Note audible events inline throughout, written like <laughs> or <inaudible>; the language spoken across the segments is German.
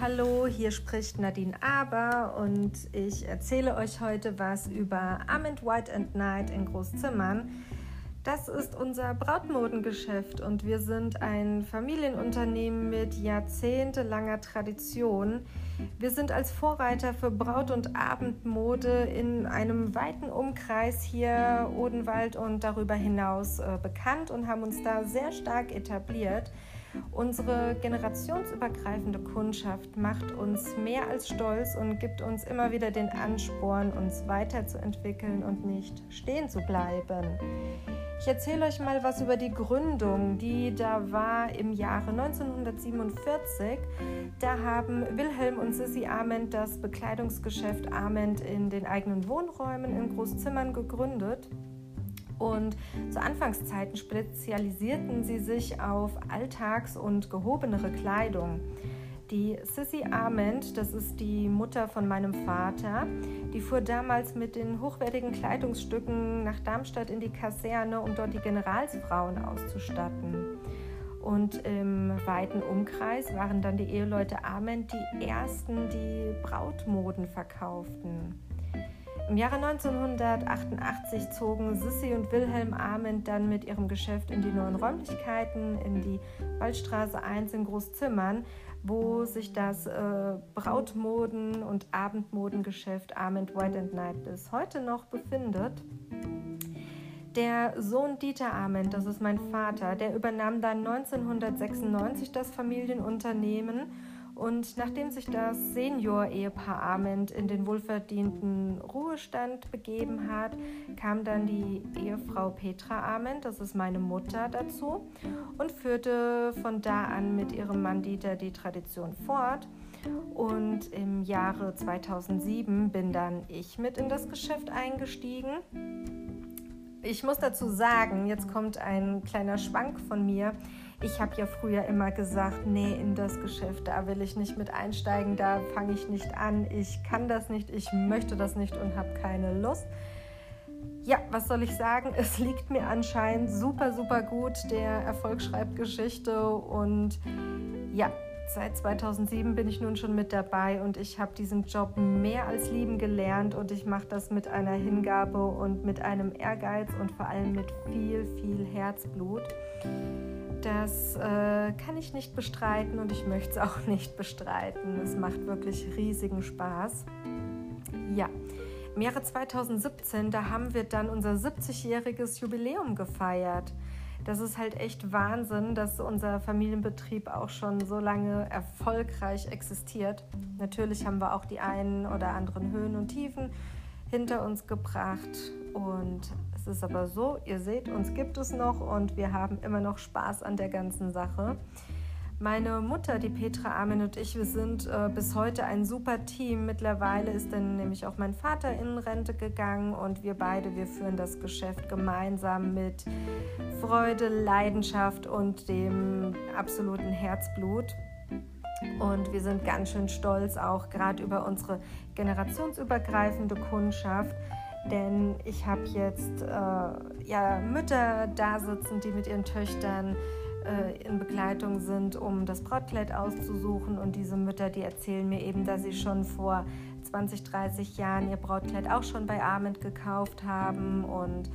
Hallo, hier spricht Nadine Aber und ich erzähle euch heute was über Armand White and Night in Großzimmern. Das ist unser Brautmodengeschäft und wir sind ein Familienunternehmen mit jahrzehntelanger Tradition. Wir sind als Vorreiter für Braut- und Abendmode in einem weiten Umkreis hier Odenwald und darüber hinaus äh, bekannt und haben uns da sehr stark etabliert. Unsere generationsübergreifende Kundschaft macht uns mehr als stolz und gibt uns immer wieder den Ansporn, uns weiterzuentwickeln und nicht stehen zu bleiben. Ich erzähle euch mal was über die Gründung, die da war im Jahre 1947. Da haben Wilhelm und Sissy Ament das Bekleidungsgeschäft Ament in den eigenen Wohnräumen in Großzimmern gegründet. Und zu Anfangszeiten spezialisierten sie sich auf alltags- und gehobenere Kleidung. Die Sissy Arment, das ist die Mutter von meinem Vater, die fuhr damals mit den hochwertigen Kleidungsstücken nach Darmstadt in die Kaserne, um dort die Generalsfrauen auszustatten. Und im weiten Umkreis waren dann die Eheleute Arment die ersten, die Brautmoden verkauften. Im Jahre 1988 zogen Sissi und Wilhelm Ament dann mit ihrem Geschäft in die neuen Räumlichkeiten, in die Waldstraße 1 in Großzimmern, wo sich das äh, Brautmoden- und Abendmodengeschäft Ament White and Night bis heute noch befindet. Der Sohn Dieter Ament, das ist mein Vater, der übernahm dann 1996 das Familienunternehmen und nachdem sich das Senior-Ehepaar Ament in den wohlverdienten Ruhestand begeben hat, kam dann die Ehefrau Petra Ament, das ist meine Mutter, dazu und führte von da an mit ihrem Mann Dieter die Tradition fort. Und im Jahre 2007 bin dann ich mit in das Geschäft eingestiegen. Ich muss dazu sagen, jetzt kommt ein kleiner Schwank von mir. Ich habe ja früher immer gesagt, nee, in das Geschäft, da will ich nicht mit einsteigen, da fange ich nicht an, ich kann das nicht, ich möchte das nicht und habe keine Lust. Ja, was soll ich sagen? Es liegt mir anscheinend super, super gut. Der Erfolg schreibt Geschichte und ja, seit 2007 bin ich nun schon mit dabei und ich habe diesen Job mehr als lieben gelernt und ich mache das mit einer Hingabe und mit einem Ehrgeiz und vor allem mit viel, viel Herzblut. Das äh, kann ich nicht bestreiten und ich möchte es <laughs> auch nicht bestreiten. Es macht wirklich riesigen Spaß. Ja, im Jahre 2017, da haben wir dann unser 70-jähriges Jubiläum gefeiert. Das ist halt echt Wahnsinn, dass unser Familienbetrieb auch schon so lange erfolgreich existiert. Natürlich haben wir auch die einen oder anderen Höhen und Tiefen hinter uns gebracht und ist aber so, ihr seht, uns gibt es noch und wir haben immer noch Spaß an der ganzen Sache. Meine Mutter, die Petra Armin und ich, wir sind äh, bis heute ein super Team. Mittlerweile ist dann nämlich auch mein Vater in Rente gegangen und wir beide, wir führen das Geschäft gemeinsam mit Freude, Leidenschaft und dem absoluten Herzblut. Und wir sind ganz schön stolz auch gerade über unsere generationsübergreifende Kundschaft, denn ich habe jetzt äh, ja, Mütter da sitzen, die mit ihren Töchtern äh, in Begleitung sind, um das Brautkleid auszusuchen. Und diese Mütter, die erzählen mir eben, dass sie schon vor 20, 30 Jahren ihr Brautkleid auch schon bei Arment gekauft haben und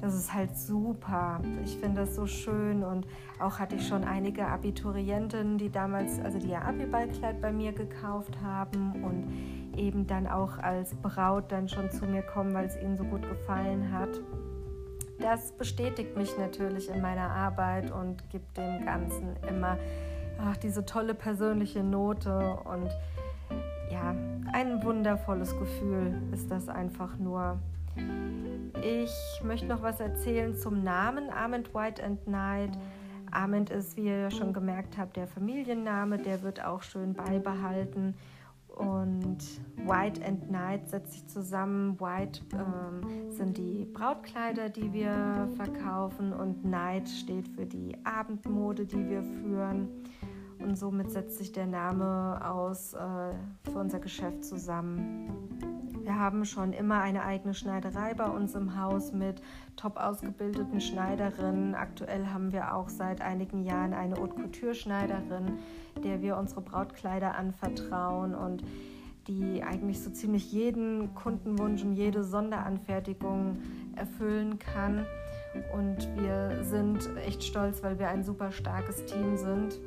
das ist halt super. Ich finde das so schön und auch hatte ich schon einige Abiturientinnen, die damals, also die ihr Abiballkleid bei mir gekauft haben und eben dann auch als Braut dann schon zu mir kommen, weil es ihnen so gut gefallen hat. Das bestätigt mich natürlich in meiner Arbeit und gibt dem Ganzen immer ach, diese tolle persönliche Note und ja, ein wundervolles Gefühl ist das einfach nur. Ich möchte noch was erzählen zum Namen Armand White and Night. Armand ist, wie ihr schon gemerkt habt, der Familienname, der wird auch schön beibehalten. Und White and Night setzt sich zusammen. White ähm, sind die Brautkleider, die wir verkaufen und Night steht für die Abendmode, die wir führen. Und somit setzt sich der Name aus äh, für unser Geschäft zusammen. Wir haben schon immer eine eigene Schneiderei bei uns im Haus mit top ausgebildeten Schneiderinnen. Aktuell haben wir auch seit einigen Jahren eine Haute Couture Schneiderin, der wir unsere Brautkleider anvertrauen und die eigentlich so ziemlich jeden Kundenwunsch und jede Sonderanfertigung erfüllen kann. Und wir sind echt stolz, weil wir ein super starkes Team sind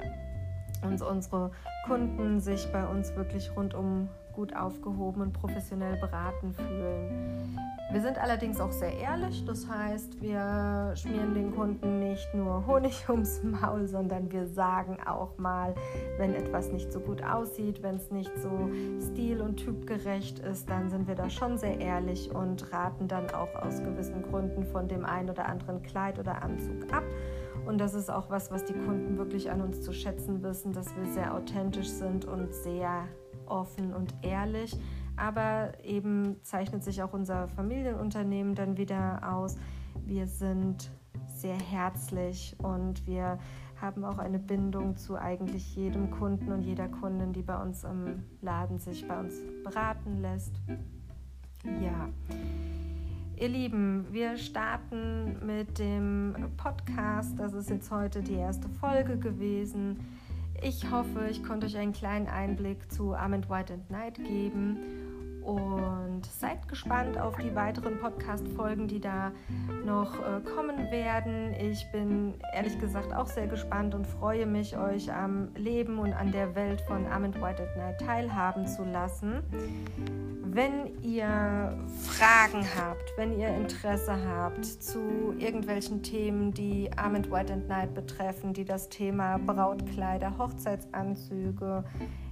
und unsere Kunden sich bei uns wirklich rundum gut aufgehoben und professionell beraten fühlen. Wir sind allerdings auch sehr ehrlich, das heißt, wir schmieren den Kunden nicht nur Honig <laughs> ums Maul, sondern wir sagen auch mal, wenn etwas nicht so gut aussieht, wenn es nicht so stil- und typgerecht ist, dann sind wir da schon sehr ehrlich und raten dann auch aus gewissen Gründen von dem einen oder anderen Kleid oder Anzug ab. Und das ist auch was, was die Kunden wirklich an uns zu schätzen wissen, dass wir sehr authentisch sind und sehr offen und ehrlich. Aber eben zeichnet sich auch unser Familienunternehmen dann wieder aus. Wir sind sehr herzlich und wir haben auch eine Bindung zu eigentlich jedem Kunden und jeder Kundin, die bei uns im Laden sich bei uns beraten lässt. Ja. Ihr Lieben, wir starten mit dem Podcast. Das ist jetzt heute die erste Folge gewesen. Ich hoffe, ich konnte euch einen kleinen Einblick zu Armand White and Night geben und seid gespannt auf die weiteren Podcast-Folgen, die da noch äh, kommen werden. Ich bin ehrlich gesagt auch sehr gespannt und freue mich, euch am Leben und an der Welt von Armand White and Night teilhaben zu lassen. Wenn ihr Fragen habt, wenn ihr Interesse habt zu irgendwelchen Themen, die Armand White and Night betreffen, die das Thema Brautkleider, Hochzeitsanzüge,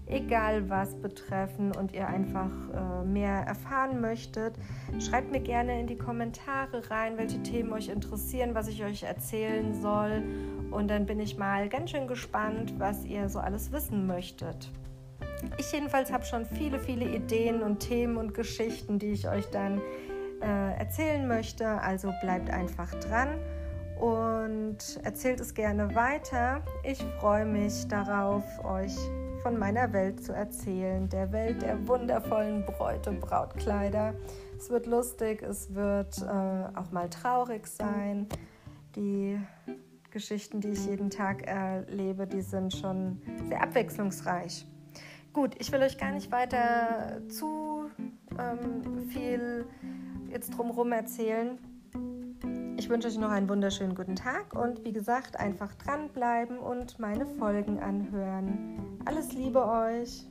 egal was betreffen und ihr einfach äh, mehr erfahren möchtet, schreibt mir gerne in die Kommentare rein, welche Themen euch interessieren, was ich euch erzählen soll. Und dann bin ich mal ganz schön gespannt, was ihr so alles wissen möchtet. Ich jedenfalls habe schon viele, viele Ideen und Themen und Geschichten, die ich euch dann äh, erzählen möchte. Also bleibt einfach dran und erzählt es gerne weiter. Ich freue mich darauf, euch von meiner Welt zu erzählen, der Welt der wundervollen Bräute, Brautkleider. Es wird lustig, es wird äh, auch mal traurig sein. Die Geschichten, die ich jeden Tag erlebe, die sind schon sehr abwechslungsreich. Gut, ich will euch gar nicht weiter zu ähm, viel jetzt drumherum erzählen. Ich wünsche euch noch einen wunderschönen guten Tag und wie gesagt, einfach dranbleiben und meine Folgen anhören. Alles Liebe euch!